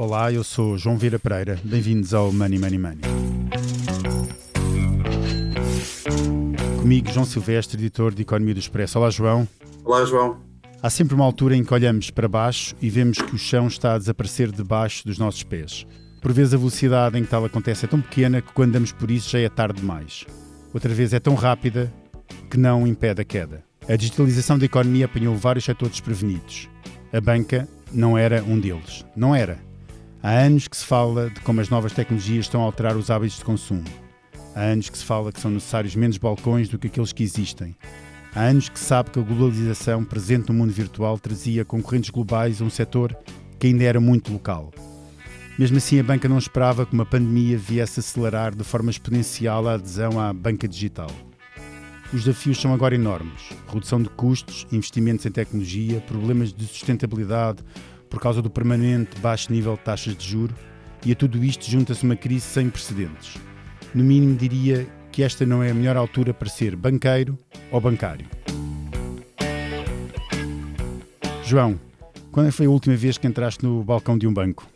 Olá, eu sou João Vieira Pereira. Bem-vindos ao Money Money Money. Comigo, João Silvestre, editor de Economia do Expresso. Olá, João. Olá, João. Há sempre uma altura em que olhamos para baixo e vemos que o chão está a desaparecer debaixo dos nossos pés. Por vezes a velocidade em que tal acontece é tão pequena que quando andamos por isso já é tarde demais. Outra vez é tão rápida que não impede a queda. A digitalização da economia apanhou vários setores desprevenidos. A banca não era um deles. Não era. Há anos que se fala de como as novas tecnologias estão a alterar os hábitos de consumo. Há anos que se fala que são necessários menos balcões do que aqueles que existem. Há anos que se sabe que a globalização presente no mundo virtual trazia concorrentes globais a um setor que ainda era muito local. Mesmo assim, a banca não esperava que uma pandemia viesse acelerar de forma exponencial a adesão à banca digital. Os desafios são agora enormes: redução de custos, investimentos em tecnologia, problemas de sustentabilidade, por causa do permanente baixo nível de taxas de juro, e a tudo isto junta-se uma crise sem precedentes. No mínimo, diria que esta não é a melhor altura para ser banqueiro ou bancário. João, quando foi a última vez que entraste no balcão de um banco?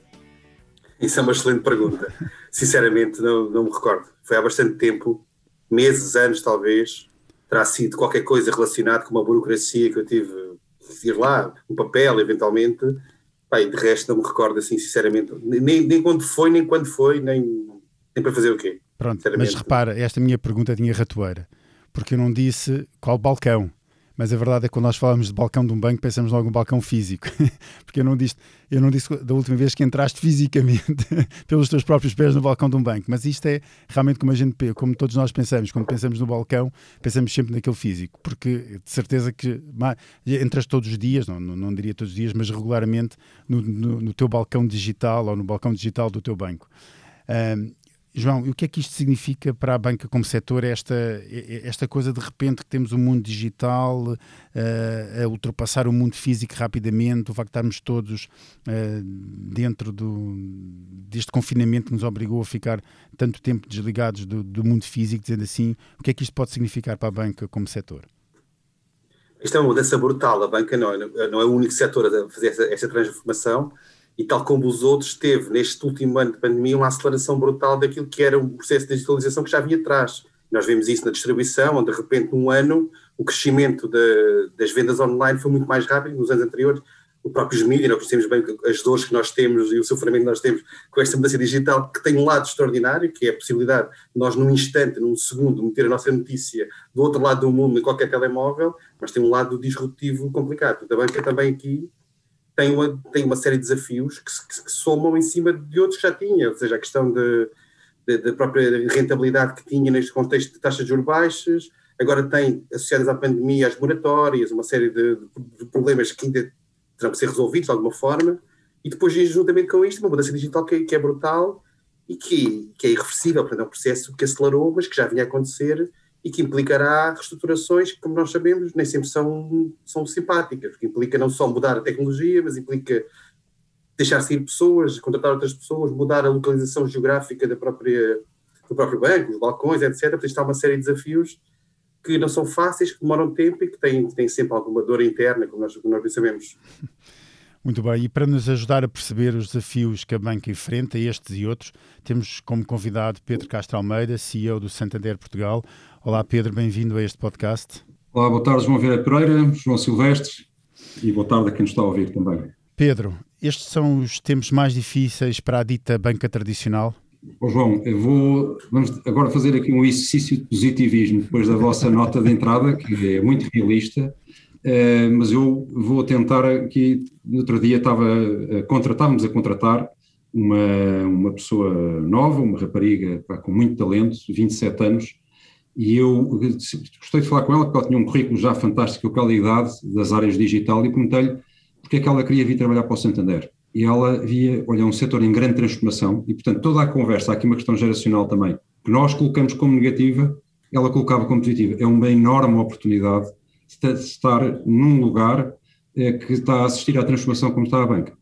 Isso é uma excelente pergunta. Sinceramente, não, não me recordo. Foi há bastante tempo, meses, anos talvez. Terá sido qualquer coisa relacionada com uma burocracia que eu tive de ir lá, um papel, eventualmente, Pai, de resto não me recordo assim, sinceramente, nem, nem quando foi, nem quando foi, nem, nem para fazer o quê. Pronto, mas repara, esta minha pergunta tinha ratoeira, porque eu não disse qual balcão. Mas a verdade é que quando nós falamos de balcão de um banco, pensamos logo no balcão físico. Porque eu não disse, eu não disse da última vez que entraste fisicamente pelos teus próprios pés no balcão de um banco. Mas isto é realmente como a gente, como todos nós pensamos. Quando pensamos no balcão, pensamos sempre naquele físico. Porque de certeza que entras todos os dias, não, não, não diria todos os dias, mas regularmente no, no, no, teu balcão digital ou no balcão digital do teu banco. Um, João, e o que é que isto significa para a banca como setor, esta, esta coisa de repente que temos o um mundo digital uh, a ultrapassar o mundo físico rapidamente, o facto de estarmos todos uh, dentro do, deste confinamento que nos obrigou a ficar tanto tempo desligados do, do, mundo físico, dizendo assim, o que é que isto pode significar para a banca como setor? Isto é uma mudança brutal, a banca não é, não é o único setor a fazer essa, essa transformação, e tal como os outros, teve neste último ano de pandemia uma aceleração brutal daquilo que era um processo de digitalização que já vinha atrás. Nós vemos isso na distribuição, onde de repente num ano o crescimento de, das vendas online foi muito mais rápido nos anos anteriores. O próprio mídia, nós conhecemos bem as dores que nós temos e o sofrimento que nós temos com esta mudança digital, que tem um lado extraordinário, que é a possibilidade de nós, num instante, num segundo, meter a nossa notícia do outro lado do mundo, em qualquer telemóvel, mas tem um lado disruptivo complicado. A banca também aqui tem uma, tem uma série de desafios que, que, que somam em cima de outros que já tinha, ou seja, a questão da própria rentabilidade que tinha neste contexto de taxas de juros baixas, agora tem, associadas à pandemia, as moratórias, uma série de, de, problemas que ainda terão que ser resolvidos de alguma forma, e depois, juntamente com isto, uma mudança digital que, que é brutal e que, que é irreversível, portanto é um processo que acelerou, mas que já vinha a acontecer e que implicará reestruturações que, como nós sabemos, nem sempre são, são simpáticas, que implica não só mudar a tecnologia, mas implica deixar sair pessoas, contratar outras pessoas, mudar a localização geográfica da própria, do próprio banco, os balcões, etc. Portanto, está uma série de desafios que não são fáceis, que demoram tempo e que têm, têm sempre alguma dor interna, como nós, como nós bem sabemos. Muito bem, e para nos ajudar a perceber os desafios que a banca enfrenta, estes e outros, temos como convidado Pedro Castro Almeida, CEO do Santander Portugal. Olá Pedro, bem-vindo a este podcast. Olá, boa tarde João Vieira Pereira, João Silvestre e boa tarde a quem nos está a ouvir também. Pedro, estes são os tempos mais difíceis para a dita banca tradicional? Oh, João, eu vou vamos agora fazer aqui um exercício de positivismo depois da vossa nota de entrada, que é muito realista, Uh, mas eu vou tentar aqui, no outro dia estava, contratávamos a contratar uma, uma pessoa nova, uma rapariga pá, com muito talento, 27 anos, e eu gostei de falar com ela, porque ela tinha um currículo já fantástico, com a qualidade das áreas digital, e perguntei-lhe porque é que ela queria vir trabalhar para o Santander. E ela via, olha, um setor em grande transformação, e portanto toda a conversa, há aqui uma questão geracional também, que nós colocamos como negativa, ela colocava como positiva. É uma enorme oportunidade estar num lugar é, que está a assistir à transformação como está a banca.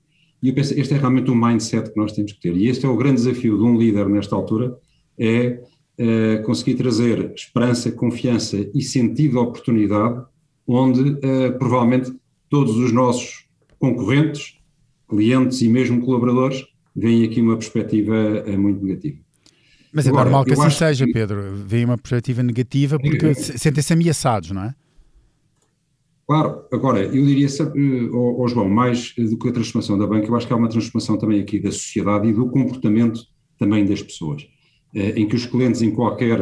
E eu penso, este é realmente o mindset que nós temos que ter. E este é o grande desafio de um líder nesta altura, é, é conseguir trazer esperança, confiança e sentido de oportunidade, onde é, provavelmente todos os nossos concorrentes, clientes e mesmo colaboradores veem aqui uma perspectiva muito negativa. Mas é Agora, normal que assim seja, que... Pedro. Veem uma perspectiva negativa porque é. sentem-se ameaçados, não é? Claro, agora, eu diria, oh, João, mais do que a transformação da banca, eu acho que há uma transformação também aqui da sociedade e do comportamento também das pessoas, eh, em que os clientes em qualquer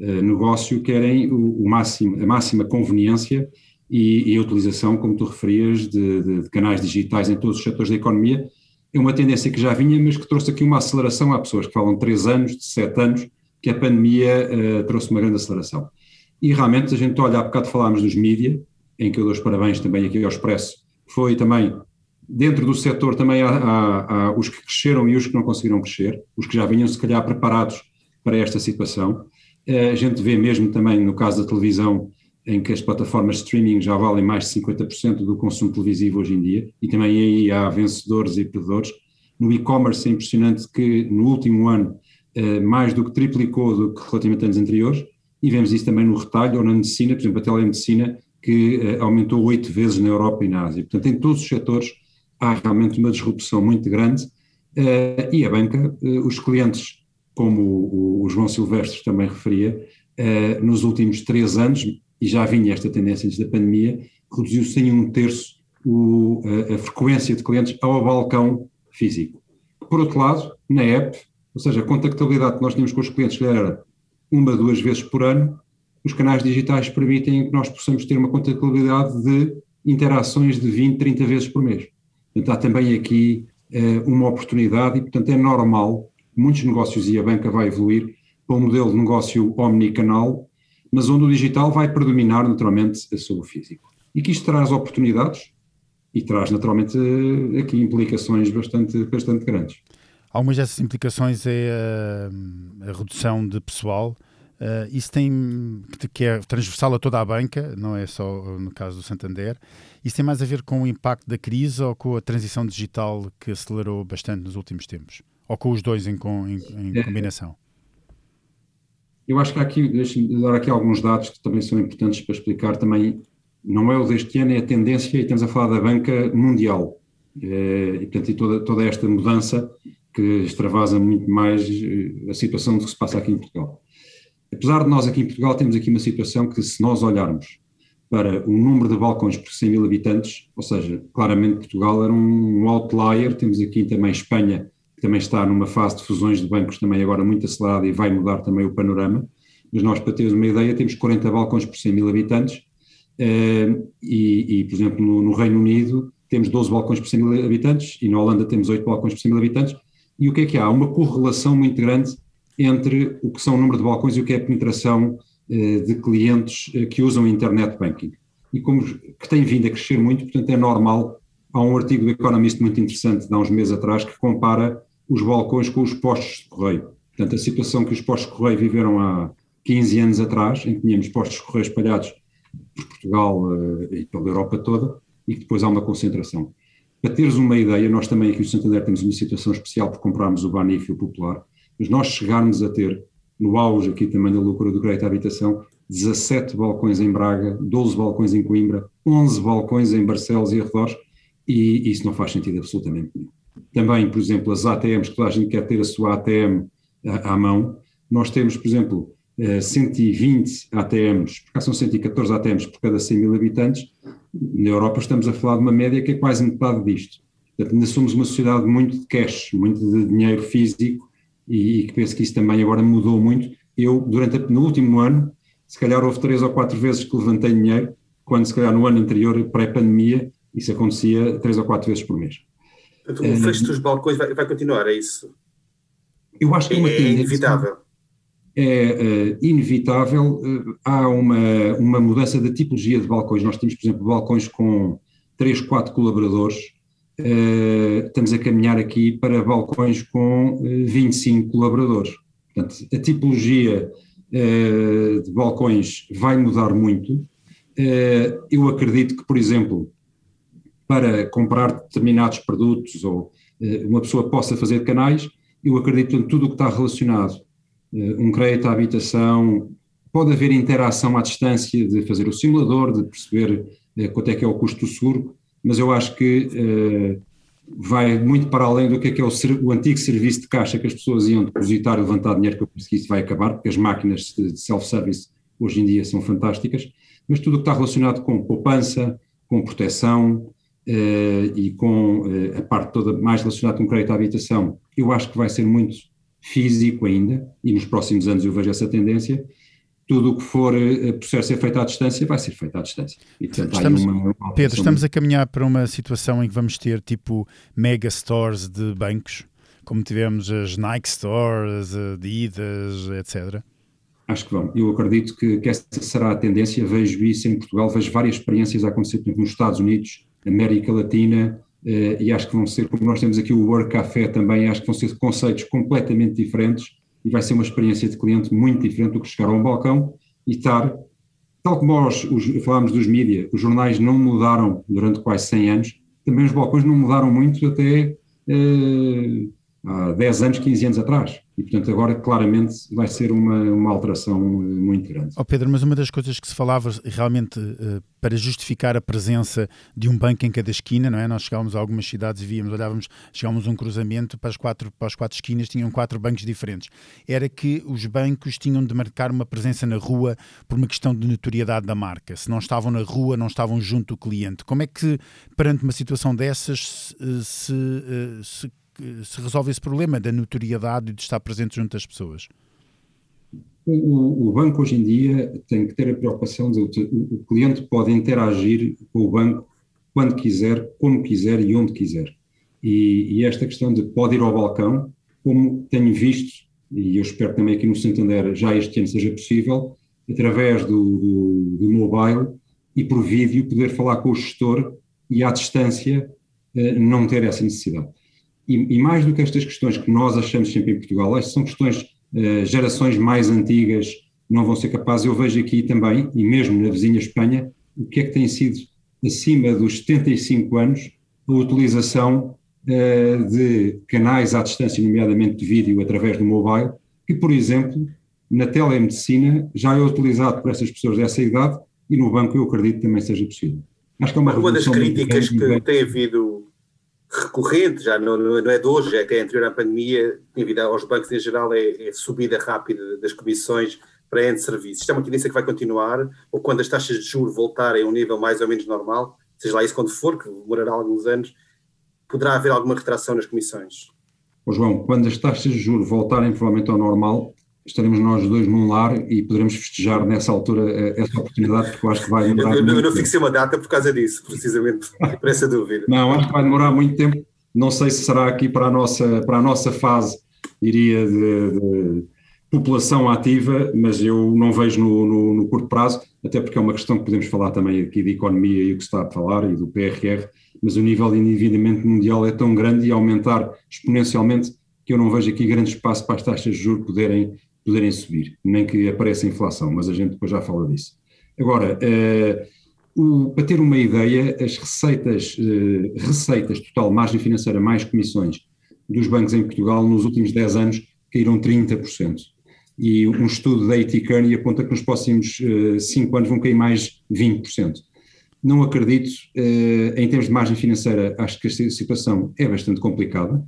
eh, negócio querem o, máximo, a máxima conveniência e, e, a utilização, como tu referias, de, de, de, canais digitais em todos os setores da economia, é uma tendência que já vinha, mas que trouxe aqui uma aceleração. Há pessoas que falam de três anos, de sete anos, que a pandemia trouxe uma grande aceleração. E realmente, a gente olha, há bocado falámos dos mídias, em que eu dou os parabéns também aqui ao Expresso, foi também, dentro do setor também há, há, há, os que cresceram e os que não conseguiram crescer, os que já vinham se calhar preparados para esta situação. Eh, a gente vê mesmo também no caso da televisão, em que as plataformas de streaming já valem mais de 50% do consumo televisivo hoje em dia, e também aí há vencedores e perdedores. No e-commerce é impressionante que no último ano eh, mais do que triplicou do que relativamente a anos anteriores, e vemos isso também no retalho ou na medicina, por exemplo, a telemedicina que uh, aumentou oito vezes na Europa e na Ásia. Portanto, em todos os setores há realmente uma disrupção muito grande uh, e a banca, uh, os clientes, como o, João Silvestre também referia, nos últimos três anos, e já vinha esta tendência antes da pandemia, reduziu-se em um terço a, a frequência de clientes ao balcão físico. Por outro lado, na app, ou seja, a contactabilidade que nós tínhamos com os clientes, era uma, duas vezes por ano, os canais digitais permitem que nós possamos ter uma contabilidade de interações de 20, 30 vezes por mês. Portanto, há também aqui uh, uma oportunidade e, portanto, é normal, muitos negócios e a banca vai evoluir para um modelo de negócio omnicanal, mas onde o digital vai predominar naturalmente sobre o físico. E que isto traz oportunidades e traz naturalmente eh, aqui implicações bastante, bastante grandes. Algumas dessas implicações é a, a redução de pessoal, Uh, isso tem que é transversal a toda a banca, não é só no caso do Santander. Isso tem mais a ver com o impacto da crise ou com a transição digital que acelerou bastante nos últimos tempos? Ou com os dois em, em, em é. combinação? Eu acho que aqui, deixe-me dar aqui alguns dados que também são importantes para explicar também, não é o deste ano, é a tendência, e estamos a falar da banca mundial. É, e, portanto, e toda, toda esta mudança que extravasa muito mais eh, a situação do que se passa aqui em Portugal. Apesar de nós aqui em Portugal temos aqui uma situação que se nós olharmos para o número de balcões por 100 mil habitantes, ou seja, claramente Portugal era um outlier, temos aqui também Espanha, que também está numa fase de fusões de bancos também agora muito acelerada e vai mudar também o panorama, mas nós para termos uma ideia temos 40 balcões por 100 mil habitantes eh, e, e, por exemplo, no, no, Reino Unido temos 12 balcões por 100 mil habitantes e na Holanda temos 8 balcões por 100 mil habitantes e o que é que há? Há uma correlação muito grande entre o que são o número de balcões e o que é a penetração eh, de clientes eh, que usam internet banking. E como que tem vindo a crescer muito, portanto é normal, há um artigo do Economist muito interessante de há uns meses atrás que compara os balcões com os postos de correio. Portanto, a situação que os postos de correio viveram há 15 anos atrás, em que tínhamos postos de correio espalhados por Portugal eh, e pela Europa toda, e que depois há uma concentração. Para teres uma ideia, nós também aqui no Santander temos uma situação especial por comprarmos o Banif e o Popular, mas nós chegarmos a ter, no auge aqui também da loucura do crédito à habitação, 17 balcões em Braga, 12 balcões em Coimbra, 11 balcões em Barcelos e arredores, e isso não faz sentido absolutamente nenhum. Também, por exemplo, as ATMs, que toda a gente quer ter a sua ATM à, à mão, nós temos, por exemplo, 120 eh, ATMs, porque são 114 ATMs por cada 100 mil habitantes, na Europa estamos a falar de uma média que é quase metade disto. Portanto, ainda somos uma sociedade muito de cash, muito de dinheiro físico, e, que penso que isso também agora mudou muito. Eu, durante no último ano, se calhar houve três ou quatro vezes que levantei dinheiro, quando se calhar no ano anterior, pré-pandemia, isso acontecia três ou quatro vezes por mês. Portanto, o fecho dos balcões vai, vai, continuar, é isso? Eu acho que é, uma é inevitável. É uh, inevitável. Uh, há uma, uma mudança da tipologia de balcões. Nós temos, por exemplo, balcões com três, quatro colaboradores estamos a caminhar aqui para balcões com uh, eh, 25 colaboradores. Portanto, a tipologia uh, de balcões vai mudar muito. eu acredito que, por exemplo, para comprar determinados produtos ou uma pessoa possa fazer canais, eu acredito em tudo o que está relacionado. um crédito à habitação, pode haver interação à distância de fazer o simulador, de perceber quanto é que é o custo do seguro, mas eu acho que uh, vai muito para além do que é, que é o, o, antigo serviço de caixa que as pessoas iam depositar e levantar dinheiro, que eu penso que isso vai acabar, porque as máquinas de self-service hoje em dia são fantásticas, mas tudo o que está relacionado com poupança, com proteção eh, e com eh, a parte toda mais relacionada com crédito à habitação, eu acho que vai ser muito físico ainda, e nos próximos anos eu vejo essa tendência, tudo o que for eh, processo ser feito à distância vai ser feito à distância. E, portanto, estamos, uma, uma Pedro, estamos a caminhar para uma situação em que vamos ter tipo mega stores de bancos, como tivemos as Nike Stores, Adidas, etc. Acho que vão. Eu acredito que, que essa será a tendência. Vejo isso em Portugal, vejo várias experiências a acontecer nos Estados Unidos, América Latina, eh, e acho que vão ser, como nós temos aqui o Work Café também, acho que vão ser conceitos completamente diferentes e vai ser uma experiência de cliente muito diferente do que chegar a um balcão e estar, tal como nós os, falámos dos mídias, os jornais não mudaram durante quase 100 anos, também os balcões não mudaram muito até eh, há 10 anos, 15 anos atrás. E, portanto, agora claramente vai ser uma, uma alteração muito grande. Oh Pedro, mas uma das coisas que se falava realmente uh, para justificar a presença de um banco em cada esquina, não é? Nós chegávamos a algumas cidades e víamos, olhávamos, chegávamos a um cruzamento para as, quatro, para as quatro esquinas, tinham quatro bancos diferentes. Era que os bancos tinham de marcar uma presença na rua por uma questão de notoriedade da marca. Se não estavam na rua, não estavam junto do cliente. Como é que, perante uma situação dessas, se, se, eh, se resolve esse problema da notoriedade e de estar presente junto às pessoas? O, o, banco hoje em dia tem que ter a preocupação de o, o cliente pode interagir com o banco quando quiser, como quiser e onde quiser. E, e, esta questão de pode ir ao balcão, como tenho visto, e eu espero também aqui no Santander já este ano seja possível, através do, do, do mobile e por vídeo poder falar com o gestor e à distância eh, não ter essa necessidade. E, e, mais do que estas questões que nós achamos sempre em Portugal, estas são questões, uh, gerações mais antigas não vão ser capazes. Eu vejo aqui também, e mesmo na vizinha Espanha, o que é que tem sido acima dos 75 anos a utilização uh, de canais à distância, nomeadamente de vídeo através do mobile, que, por exemplo, na telemedicina já é utilizado por essas pessoas dessa idade e no banco eu acredito também seja possível. Acho que é uma, uma das críticas que tem havido recorrente, já não, não é de hoje, é até anterior à pandemia, devido aos bancos em geral, é, é subida rápida das comissões para N serviços. Isto é uma tendência que vai continuar, ou quando as taxas de juros voltarem a um nível mais ou menos normal, seja lá isso quando for, que demorará alguns anos, poderá haver alguma retração nas comissões. João, quando as taxas de juros voltarem provavelmente ao normal, estaremos nós dois num lar e poderemos festejar nessa altura eh, essa oportunidade, porque eu acho que vai demorar. Eu, eu, eu não fixei uma data por causa disso, precisamente, por essa dúvida. Não, acho que vai demorar muito tempo. Não sei se será aqui para a nossa, para a nossa fase, diria, de, de população ativa, mas eu não vejo no, no, no, curto prazo, até porque é uma questão que podemos falar também aqui de economia e o que se está a falar, e do PRR, mas o nível de endividamento mundial é tão grande e aumentar exponencialmente que eu não vejo aqui grande espaço para as taxas de juros poderem poderem subir, nem que apareça inflação, mas a gente depois já fala disso. Agora, uh, o, para ter uma ideia, as receitas, uh, receitas total, margem financeira mais comissões dos bancos em Portugal nos últimos 10 anos caíram 30%. E um estudo da AT Kearney aponta que nos próximos 5 uh, anos vão cair mais 20%. Não acredito, em termos de margem financeira, acho que esta situação é bastante complicada,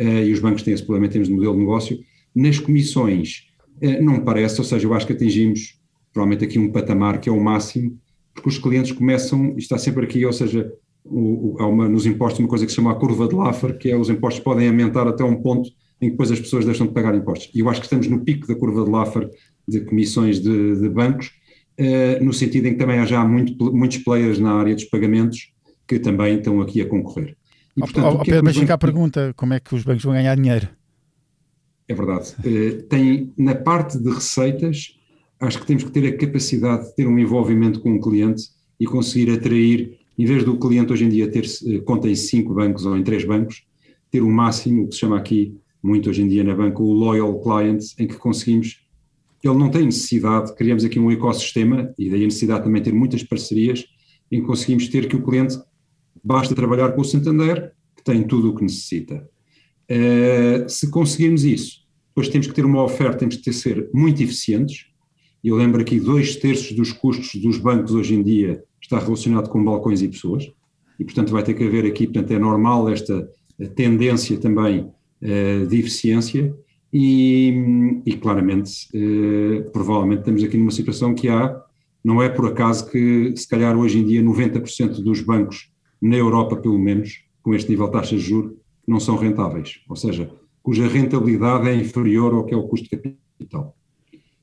e os bancos têm esse problema em termos de modelo de negócio, nas comissões, eh, não me parece, ou seja, eu acho que atingimos provavelmente aqui um patamar que é o máximo, porque os clientes começam, está sempre aqui, ou seja, o, o, há uma, nos impostos uma coisa que se chama a curva de Laffer, que é os impostos podem aumentar até um ponto em que depois as pessoas deixam de pagar impostos. E eu acho que estamos no pico da curva de Laffer de comissões de, de bancos, eh, no sentido em que também há já muito, muitos players na área dos pagamentos que também estão aqui a concorrer. E, portanto, oh, oh, Pedro, mas fica a pergunta, como é que os bancos vão ganhar dinheiro? É verdade. Uh, tem, na parte de receitas, acho que temos que ter a capacidade de ter um envolvimento com o cliente e conseguir atrair, em vez do cliente hoje em dia ter uh, conta em cinco bancos ou em três bancos, ter o máximo, o que se chama aqui muito hoje em dia na banca, o loyal client, em que conseguimos, ele não tem necessidade, criamos aqui um ecossistema e daí a necessidade também de ter muitas parcerias, em que conseguimos ter que o cliente basta trabalhar com o Santander, que tem tudo o que necessita. Uh, se conseguirmos isso, depois temos que ter uma oferta, temos que ser muito eficientes. Eu lembro aqui, dois terços dos custos dos bancos hoje em dia está relacionado com balcões e pessoas. e, portanto, vai ter que haver aqui, portanto, é normal esta tendência também uh, de eficiência e, e claramente, uh, provavelmente estamos aqui numa situação que há, não é por acaso que, se calhar, hoje em dia, 90% dos bancos, na Europa pelo menos, com este nível de taxas de juros, não são rentáveis, ou seja, cuja rentabilidade é inferior ao que é o custo de capital.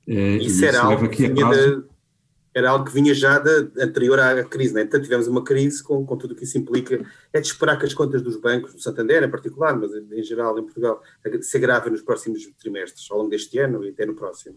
Uh, isso, era algo que vinha de, era algo que vinha já de, anterior à crise, né? então tivemos uma crise com, com tudo o que isso implica. É de esperar que as contas dos bancos, do Santander em particular, mas em, em geral em Portugal, se agravem nos próximos trimestres, ao longo deste ano e até no próximo.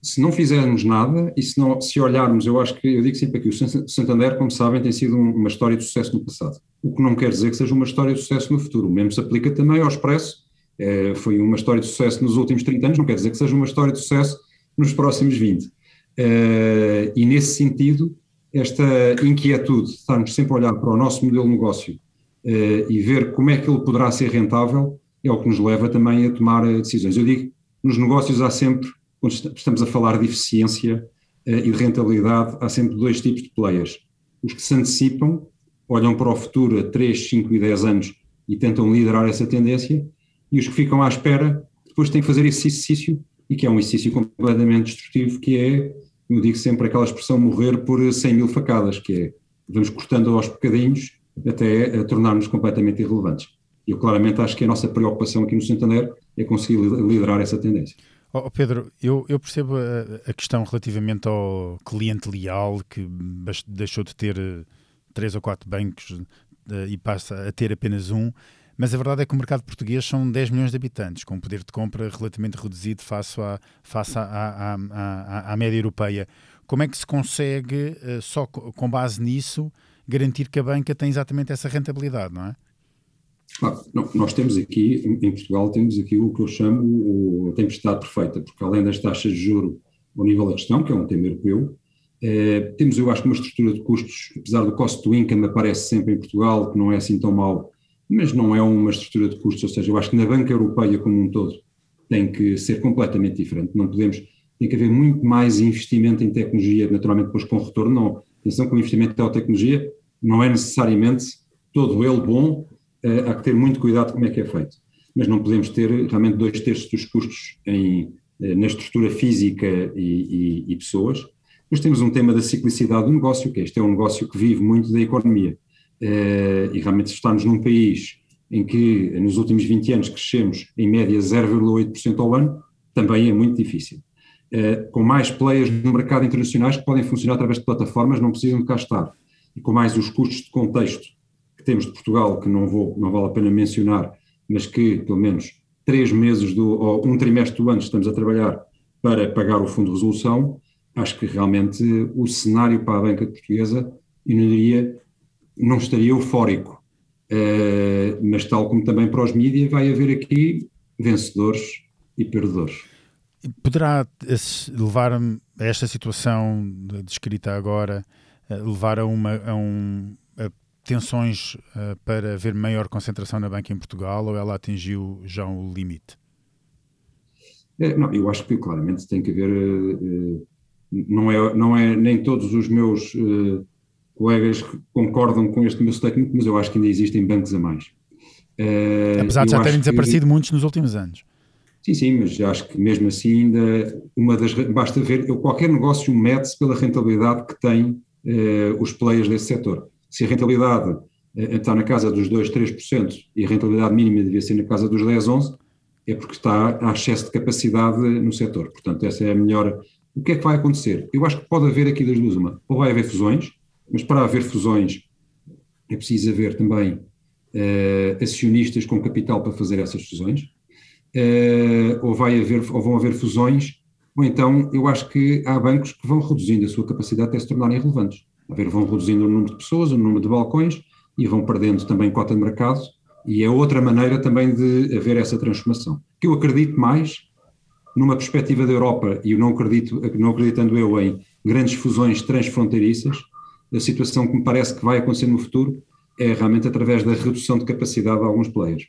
Se não fizermos nada e se, não, se olharmos, eu acho que, eu digo sempre aqui, o Santander, como sabem, tem sido uma história de sucesso no passado, o que não quer dizer que seja uma história de sucesso no futuro. O mesmo se aplica também ao Expresso, é, foi uma história de sucesso nos últimos 30 anos, não quer dizer que seja uma história de sucesso nos próximos 20. Uh, e nesse sentido, esta inquietude de estarmos sempre a olhar para o nosso modelo de negócio uh, e ver como é que ele poderá ser rentável é o que nos leva também a tomar decisões. Eu digo, nos negócios há sempre, quando estamos a falar de eficiência uh, e de rentabilidade, há sempre dois tipos de players. Os que se antecipam, olham para o futuro a 3, 5 e 10 anos e tentam liderar essa tendência, e os que ficam à espera, depois têm que fazer esse exercício, e que é um exercício completamente destrutivo, que é eu digo sempre aquela expressão morrer por 100 mil facadas, que é vamos cortando aos bocadinhos até tornar-nos completamente irrelevantes. E eu claramente acho que a nossa preocupação aqui no Santander é conseguir liderar essa tendência. Oh, Pedro, eu, eu percebo a, a, questão relativamente ao cliente leal que deixou de ter eh, três ou quatro bancos uh, e passa a ter apenas um. Mas a verdade é que o mercado português são 10 milhões de habitantes, com um poder de compra relativamente reduzido face à, face à, à, à, à média europeia. Como é que se consegue, eh, só com base nisso, garantir que a banca tem exatamente essa rentabilidade, não é? Ah, não, nós temos aqui, em Portugal, temos aqui o que eu chamo a tempestade perfeita, porque além das taxas de juro ao nível da questão, que é um tema europeu, eh, temos, eu acho, uma estrutura de custos, apesar do cost to income aparece sempre em Portugal, que não é assim tão mau, mas não é uma estrutura de custos, ou seja, eu acho que na banca europeia como um todo tem que ser completamente diferente, não podemos, tem que haver muito mais investimento em tecnologia, naturalmente depois com retorno, não, atenção que o investimento em tecnologia não é necessariamente todo ele bom, uh, há que ter muito cuidado como é que é feito, mas não podemos ter realmente dois terços dos custos em, uh, na estrutura física e, e, e pessoas, depois temos um tema da ciclicidade do negócio, que este é um negócio que vive muito da economia, eh, e realmente estamos num país em que nos últimos 20 anos crescemos em média 0,8% ao ano, também é muito difícil. Uh, com mais players no mercado internacionais que podem funcionar através de plataformas, não precisam de cá estar. E com mais os custos de contexto que temos de Portugal, que não, vou, não vale a pena mencionar, mas que pelo menos três meses do, ou um trimestre do ano estamos a trabalhar para pagar o fundo de resolução, acho que realmente o cenário para a banca portuguesa, eu não diria não estaria eufórico. Uh, mas, tal como também para os mídias, vai haver aqui vencedores e perdedores. Poderá levar a esta situação descrita agora, levar a, uma, a, um, a tensões uh, para haver maior concentração na banca em Portugal ou ela atingiu já o limite? É, não, eu acho que claramente tem que haver. Uh, não, é, não é nem todos os meus colegas que concordam com este meu statement, mas eu acho que ainda existem bancos a mais. Uh, Apesar de já terem desaparecido que, muitos nos últimos anos. Sim, sim, mas acho que mesmo assim ainda uma das basta ver, eu, qualquer negócio mede-se pela rentabilidade que têm uh, os players desse setor. Se a rentabilidade uh, está na casa dos 2, 3% e a rentabilidade mínima devia ser na casa dos 10, 11, é porque está há excesso de capacidade no setor. Portanto, essa é a melhor. O que é que vai acontecer? Eu acho que pode haver aqui das duas uma. Ou vai haver fusões, mas para haver fusões é preciso haver também uh, acionistas com capital para fazer essas fusões, uh, ou, vai haver, ou vão haver fusões, ou então eu acho que há bancos que vão reduzindo a sua capacidade até se tornarem relevantes. A ver, vão reduzindo o número de pessoas, o número de balcões e vão perdendo também cota de mercado, e é outra maneira também de haver essa transformação. Que eu acredito mais numa perspectiva da Europa, e eu não acredito, não acreditando eu em grandes fusões transfronteiriças, a situação que me parece que vai acontecer no futuro é realmente através da redução de capacidade de alguns players.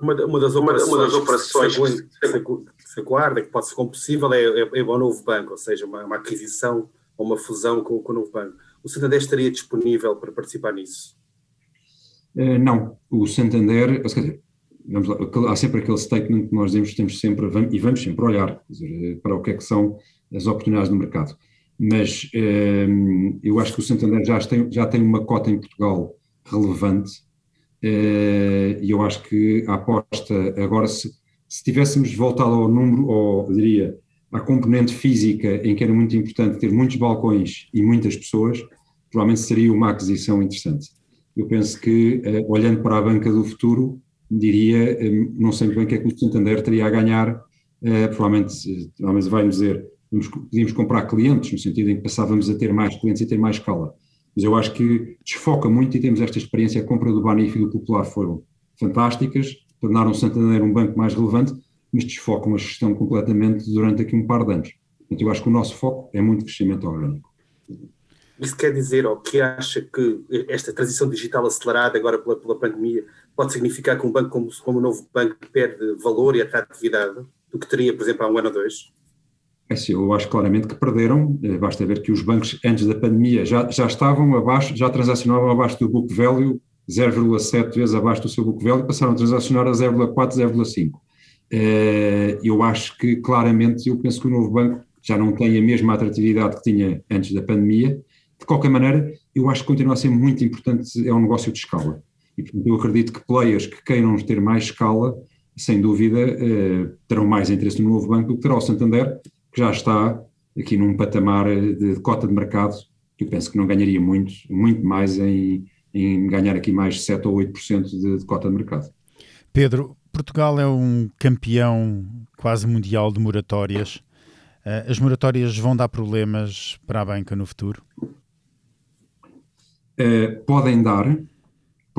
Uma, uma, das, operações, uma das operações que se aguarda, que pode ser possível, é, é, é o novo banco, ou seja, uma, uma aquisição ou uma fusão com, com, o novo banco. o Santander estaria disponível para participar nisso? Uh, não, o Santander, dizer, vamos lá, há sempre aquele statement que nós dizemos, temos sempre, e vamos sempre olhar dizer, para o que é que são as oportunidades no mercado. Mas uh, eu acho que o Santander já tem, já tem uma cota em Portugal relevante, uh, e eu acho que a aposta, agora, se, se tivéssemos voltado ao número, ou diria, à componente física, em que era muito importante ter muitos balcões e muitas pessoas, provavelmente seria uma aquisição interessante. Eu penso que, uh, olhando para a banca do futuro, diria, uh, não sei bem o que é que o Santander teria a ganhar, uh, provavelmente, provavelmente vai-nos dizer, podíamos comprar clientes, no sentido em que passávamos a ter mais clientes e ter mais escala. Mas eu acho que desfoca muito e temos esta experiência, a compra do Banif e do Popular foram fantásticas, tornaram o Santander um banco mais relevante, mas desfocam a gestão completamente durante aqui um par de anos. Portanto, eu acho que o nosso foco é muito crescimento orgânico. Isso quer dizer, ou que acha que esta transição digital acelerada agora pela, pela pandemia pode significar que um banco como, como o novo banco perde valor e atratividade do que teria, por exemplo, há um ano ou dois? É sim, eu acho claramente que perderam, eh, basta ver que os bancos antes da pandemia já, já estavam abaixo, já transacionavam abaixo do book value, 0,7 vezes abaixo do seu book value, passaram a transacionar a 0,4, 0,5. Eh, eu acho que claramente, eu penso que o novo banco já não tem a mesma atratividade que tinha antes da pandemia, de qualquer maneira, eu acho que continua a ser muito importante, é um negócio de escala. E portanto, eu acredito que players que queiram ter mais escala, sem dúvida, eh, terão mais interesse no novo banco do que terá o Santander, que já está aqui num patamar de, de cota de mercado, que eu penso que não ganharia muito, muito mais em, em ganhar aqui mais 7 ou 8% de, de cota de mercado. Pedro, Portugal é um campeão quase mundial de moratórias. Eh, as moratórias vão dar problemas para a banca no futuro? Uh, podem dar,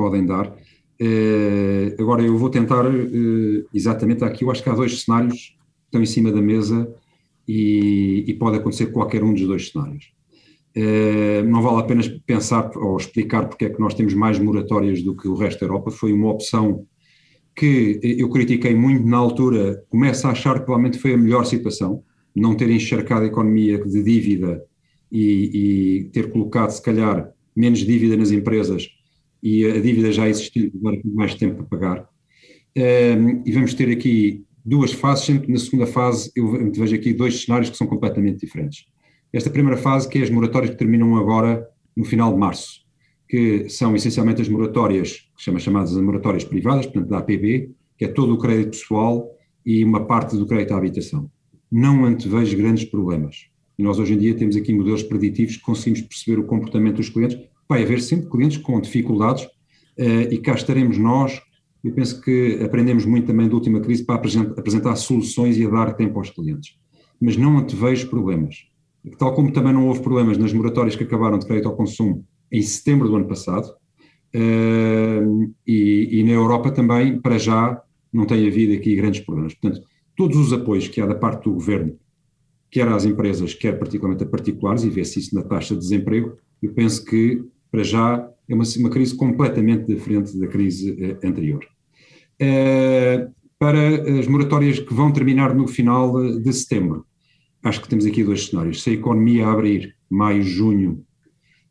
podem dar. Uh, agora eu vou tentar uh, exatamente aqui, eu acho que há dois cenários que estão em cima da mesa e, e pode acontecer qualquer um dos dois cenários. Uh, não vale a pena pensar ou explicar porque é que nós temos mais moratórias do que o resto da Europa, foi uma opção que eu critiquei muito na altura, começo a achar que provavelmente foi a melhor situação, não ter encharcado a economia de dívida e, e ter colocado, se calhar, menos dívida nas empresas e a dívida já existir, agora mais tempo para pagar. Uh, e vamos ter aqui duas fases, sempre na segunda fase eu vejo aqui dois cenários que são completamente diferentes. Esta primeira fase, que é as moratórias que terminam agora no final de março, que são essencialmente as moratórias, que chama chamadas as moratórias privadas, portanto da APB, que é todo o crédito pessoal e uma parte do crédito à habitação. Não antevejo grandes problemas. Nós hoje em dia temos aqui modelos preditivos que conseguimos perceber o comportamento dos clientes. Vai haver sempre clientes com dificuldades uh, e cá estaremos nós eu penso que aprendemos muito também da última crise para apresentar soluções e a dar tempo aos clientes. Mas não antevejo problemas. Tal como também não houve problemas nas moratórias que acabaram de crédito ao consumo em setembro do ano passado, uh, e, e, na Europa também, para já, não tem havido aqui grandes problemas. Portanto, todos os apoios que há da parte do governo, quer às empresas, quer particularmente a particulares, e vê-se isso na taxa de desemprego, eu penso que, para já, é uma, uma crise completamente diferente da crise eh, anterior. Eh, para as moratórias que vão terminar no final de, de, setembro, acho que temos aqui dois cenários. Se a economia abrir maio, junho,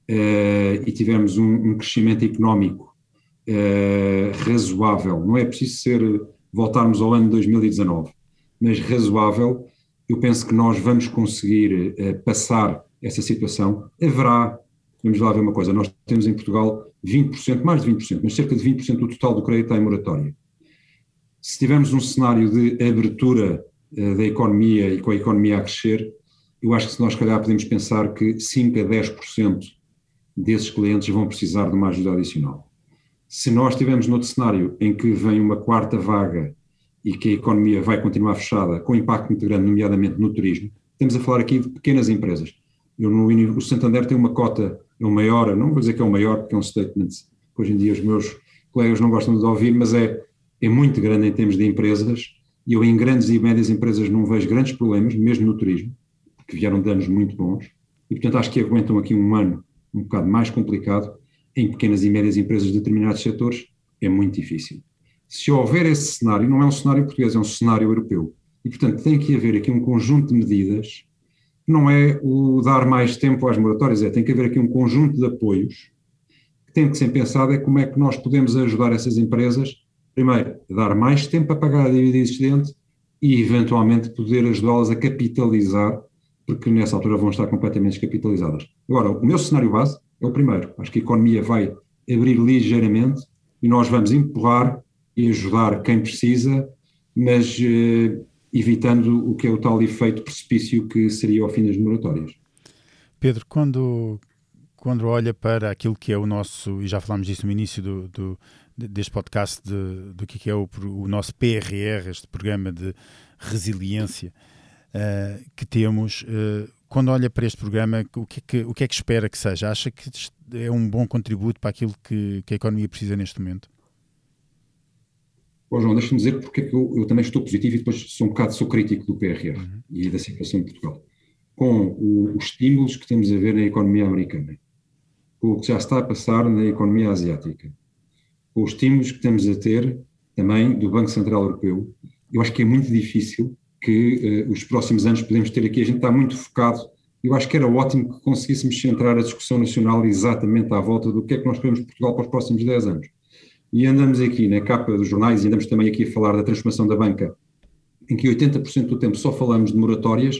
eh, e tivermos um, um crescimento económico razoável, não é preciso ser voltarmos ao ano de 2019, mas razoável, eu penso que nós vamos conseguir passar essa situação. Haverá vamos lá ver uma coisa, nós temos em Portugal 20%, mais de 20%, mas cerca de 20% do total do crédito está em moratória. Se tivermos um cenário de abertura uh, da economia e com a economia a crescer, eu acho que se nós, calhar, podemos pensar que 5 a 10% desses clientes vão precisar de uma ajuda adicional. Se nós estivermos noutro cenário em que vem uma quarta vaga e que a economia vai continuar fechada, com impacto muito grande, nomeadamente no turismo, estamos a falar aqui de pequenas empresas. Eu no, o Santander tem uma cota é o maior, não vou dizer que é o maior, porque é um statement que hoje em dia os meus colegas não gostam de ouvir, mas é, é muito grande em termos de empresas, e eu em grandes e médias empresas não vejo grandes problemas, mesmo no turismo, porque vieram de anos muito bons, e portanto acho que aguentam aqui um ano um bocado mais complicado, em pequenas e médias empresas de determinados setores, é muito difícil. Se houver esse cenário, não é um cenário português, é um cenário europeu. E, portanto, tem que haver aqui um conjunto de medidas não é o dar mais tempo às moratórias, é tem que haver aqui um conjunto de apoios que tem que ser pensado é como é que nós podemos ajudar essas empresas, primeiro, dar mais tempo a pagar a dívida existente e eventualmente poder ajudá-las a capitalizar, porque nessa altura vão estar completamente descapitalizadas. Agora, o meu cenário base é o primeiro. Acho que a economia vai abrir ligeiramente e nós vamos empurrar e ajudar quem precisa, mas eh, evitando o que é o tal efeito precipício que seria ao fim das moratórias. Pedro, quando, quando olha para aquilo que é o nosso, e já falámos disso no início do, do deste podcast, de, do que é o, o, nosso PRR, este programa de resiliência uh, que temos, uh, quando olha para este programa, o que, é que, o que é que espera que seja? Acha que é um bom contributo para aquilo que, que a economia precisa neste momento? Bom, João, deixa-me dizer porque é que eu, eu, também estou positivo e depois sou um bocado sou crítico do PRR uhum. e da situação de Portugal. Com o, os estímulos que temos a ver na economia americana, com o que já está a passar na economia asiática, com os estímulos que temos a ter também do Banco Central Europeu, eu acho que é muito difícil que uh, os próximos anos podemos ter aqui. A gente está muito focado. Eu acho que era ótimo que conseguíssemos centrar a discussão nacional exatamente à volta do que é que nós queremos Portugal para os próximos 10 anos e andamos aqui na capa dos jornais, e andamos também aqui a falar da transformação da banca, em que 80% do tempo só falamos de moratórias,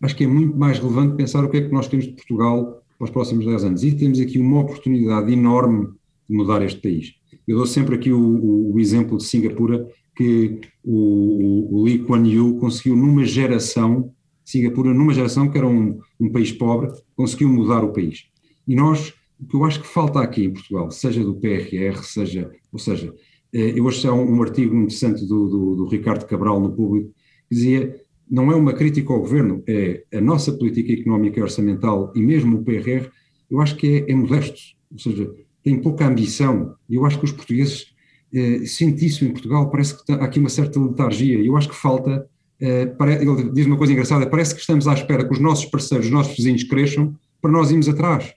acho que é muito mais relevante pensar o que é que nós queremos de Portugal para os próximos 10 anos. E temos aqui uma oportunidade enorme de mudar este país. Eu dou sempre aqui o, o, o exemplo de Singapura, que o, o, Lee Kuan Yew conseguiu numa geração, Singapura numa geração que era um, um país pobre, conseguiu mudar o país. E nós o que eu acho que falta aqui em Portugal, seja do PRR, seja, ou seja, eh, eu hoje há um, um artigo interessante do, do, do, Ricardo Cabral no público, que dizia, não é uma crítica ao governo, é a nossa política económica e orçamental e mesmo o PRR, eu acho que é, é modesto, ou seja, tem pouca ambição, e eu acho que os portugueses eh, sentem isso em Portugal, parece que há aqui uma certa letargia, e eu acho que falta, eh, ele diz uma coisa engraçada, parece que estamos à espera que os nossos parceiros, os nossos vizinhos cresçam, para nós irmos atrás.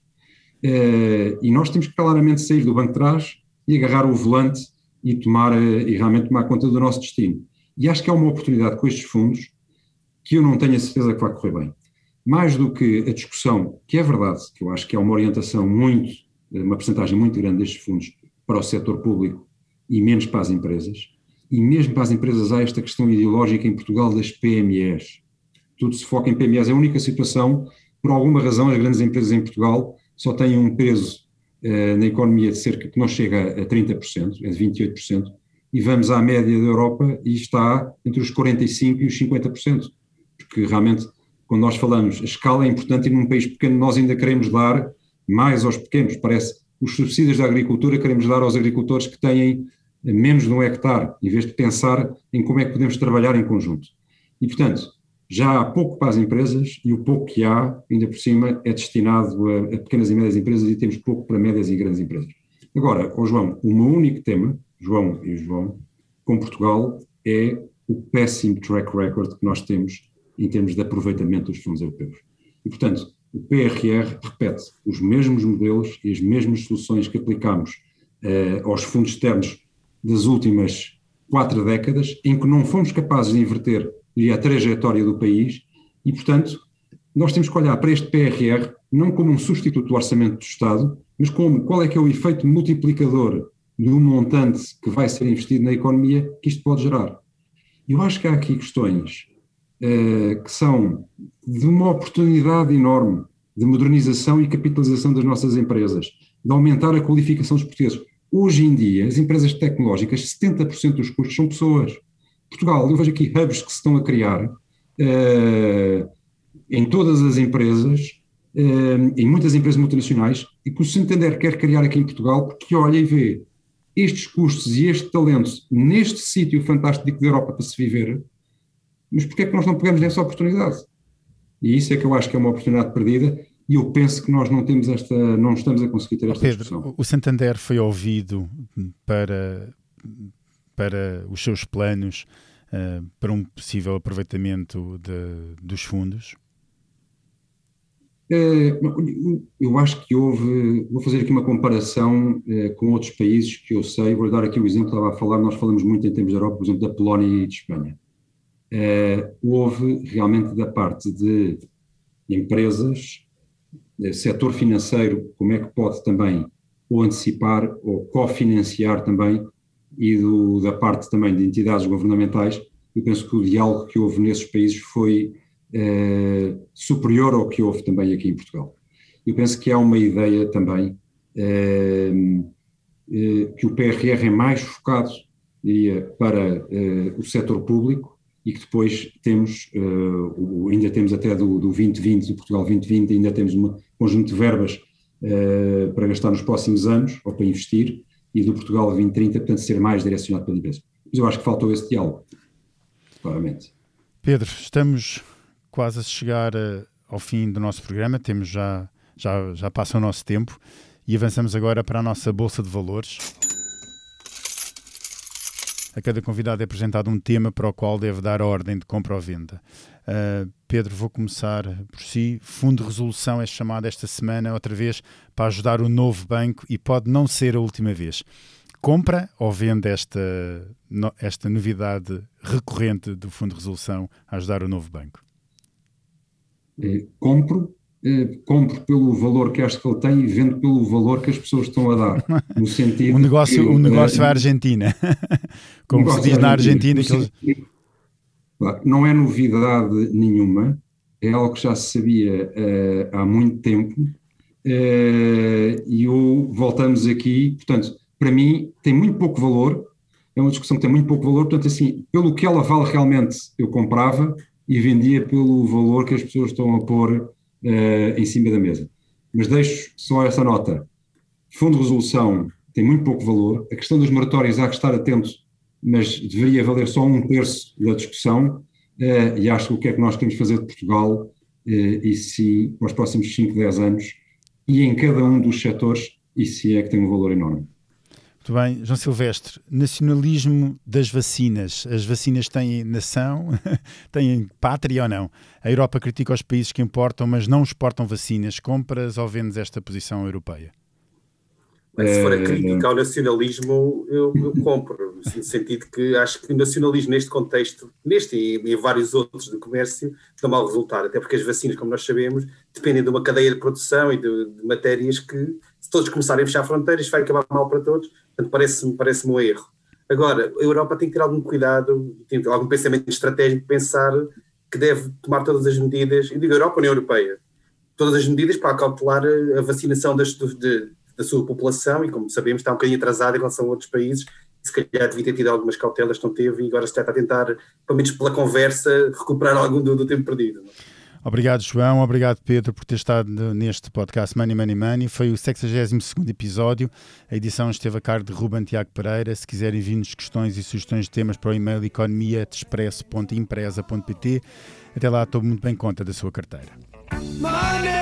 Uh, e nós temos que claramente sair do banco de trás e agarrar o volante e tomar uh, e realmente tomar conta do nosso destino. E acho que é uma oportunidade com estes fundos que eu não tenho a certeza que vai correr bem. Mais do que a discussão, que é verdade, que eu acho que é uma orientação muito, uma porcentagem muito grande destes fundos para o setor público e menos para as empresas, e mesmo para as empresas há esta questão ideológica em Portugal das PMEs. Tudo se foca em PMEs. É a única situação, por alguma razão, as grandes empresas em Portugal só tem um peso uh, na economia de cerca que não chega a 30%, é de 28%, e vamos à média da Europa e está entre os 45% e os 50%, porque realmente, quando nós falamos, a escala é importante e num país pequeno nós ainda queremos dar mais aos pequenos, parece os subsídios da agricultura queremos dar aos agricultores que têm menos de um hectare, em vez de pensar em como é que podemos trabalhar em conjunto. E, portanto, já há pouco para as empresas e o pouco que há, ainda por cima, é destinado a, a pequenas e médias empresas e temos pouco para médias e grandes empresas. Agora, oh João, meu único tema, João e João, com Portugal, é o péssimo track record que nós temos em termos de aproveitamento dos fundos europeus. E, portanto, o PRR repete os mesmos modelos e as mesmas soluções que aplicámos uh, aos fundos externos das últimas quatro décadas, em que não fomos capazes de inverter e a trajetória do país, e, portanto, nós temos que olhar para este PRR não como um substituto do orçamento do Estado, mas como qual é que é o efeito multiplicador do montante que vai ser investido na economia que isto pode gerar. Eu acho que há aqui questões uh, que são de uma oportunidade enorme de modernização e capitalização das nossas empresas, de aumentar a qualificação dos portugueses. Hoje em dia, as empresas tecnológicas, 70% dos custos são pessoas. Portugal, eu vejo aqui hubs que se estão a criar uh, em todas as empresas, uh, em muitas empresas multinacionais, e que o Santander quer criar aqui em Portugal, porque olha e vê estes custos e este talento neste sítio fantástico da Europa para se viver, mas porquê é que nós não pegamos nessa oportunidade? E isso é que eu acho que é uma oportunidade perdida e eu penso que nós não temos esta, não estamos a conseguir ter esta Pedro, discussão. O Santander foi ouvido para para os seus planos uh, para um possível aproveitamento de, dos fundos? Eh, eu acho que houve, vou fazer aqui uma comparação eh, com outros países que eu sei, vou dar aqui o exemplo, estava a falar, nós falamos muito em termos da Europa, por exemplo, da Polónia e de Espanha. houve realmente da parte de empresas, setor financeiro, como é que pode também ou antecipar ou cofinanciar também, e do, da parte também de entidades governamentais, eu penso que o diálogo que houve nesses países foi eh, superior ao que houve também aqui em Portugal. Eu penso que há uma ideia também eh, eh, que o PRR é mais focado diria, para o setor público e que depois temos, o, ainda temos até do, do 2020, do Portugal 2020, ainda temos um conjunto de verbas para gastar nos próximos anos, ou para investir, e do Portugal 2030, portanto, ser mais direcionado pela empresa. Mas eu acho que faltou esse diálogo, claramente. Pedro, estamos quase a chegar uh, ao fim do nosso programa, temos já, já, já passa o nosso tempo e avançamos agora para a nossa Bolsa de Valores. A cada convidado é apresentado um tema para o qual deve dar a ordem de compra ou venda. Uh, Pedro, vou começar por si. Fundo de resolução é chamado esta semana, outra vez, para ajudar o novo banco e pode não ser a última vez. Compra ou vende esta, esta novidade recorrente do Fundo de Resolução a ajudar o novo banco? eh, compro, compro pelo valor que acho que ele tem e vendo pelo valor que as pessoas estão a dar. No sentido. o negócio, que, o negócio é à Argentina. Como se diz na Argentina. Que Não é novidade nenhuma, é algo que já se sabia uh, há muito tempo. Uh, e o, voltamos aqui, portanto, para mim tem muito pouco valor, é uma discussão que tem muito pouco valor, portanto, assim, pelo que ela vale realmente, eu comprava, e vendia pelo valor que as pessoas estão a pôr uh, em cima da mesa. Mas deixo só essa nota. Fundo de resolução tem muito pouco valor. A questão dos moratórios há que estar atento, mas deveria valer só um terço da discussão. Uh, e acho que o que é que nós temos de fazer de Portugal, uh, e se para os próximos 5, 10 anos, e em cada um dos setores, e se é que tem um valor enorme. Muito bem. João Silvestre, nacionalismo das vacinas. As vacinas têm nação, têm pátria ou não? A Europa critica os países que importam, mas não exportam vacinas. Compras ou vendes esta posição europeia? Bem, se for a crítica ao nacionalismo, eu, eu compro, no sentido que acho que o nacionalismo neste contexto, neste e em vários outros de comércio, dá mau resultado, até porque as vacinas, como nós sabemos, dependem de uma cadeia de produção e de, de matérias que, todos começarem a fechar fronteiras, vai acabar mal para todos, Portanto, parece-me parece um erro. Agora, a Europa tem que ter algum cuidado, tem que ter algum pensamento estratégico, pensar que deve tomar todas as medidas, e digo Europa, União Europeia, todas as medidas para acautelar a vacinação das, de, da sua população, e como sabemos está um bocadinho atrasada em relação a outros países, se calhar devia ter tido algumas cautelas, não teve, e agora se está a tentar, pelo menos pela conversa, recuperar algum do, do tempo perdido. Não? Obrigado, João. Obrigado, Pedro, por ter estado neste podcast Money, Money, Money. Foi o 62 episódio. A edição esteve a cargo de Ruben Tiago Pereira. Se quiserem vir-nos questões e sugestões de temas para o e-mail economia.expresso.empresa.pt. Até lá, estou muito bem conta da sua carteira. Money,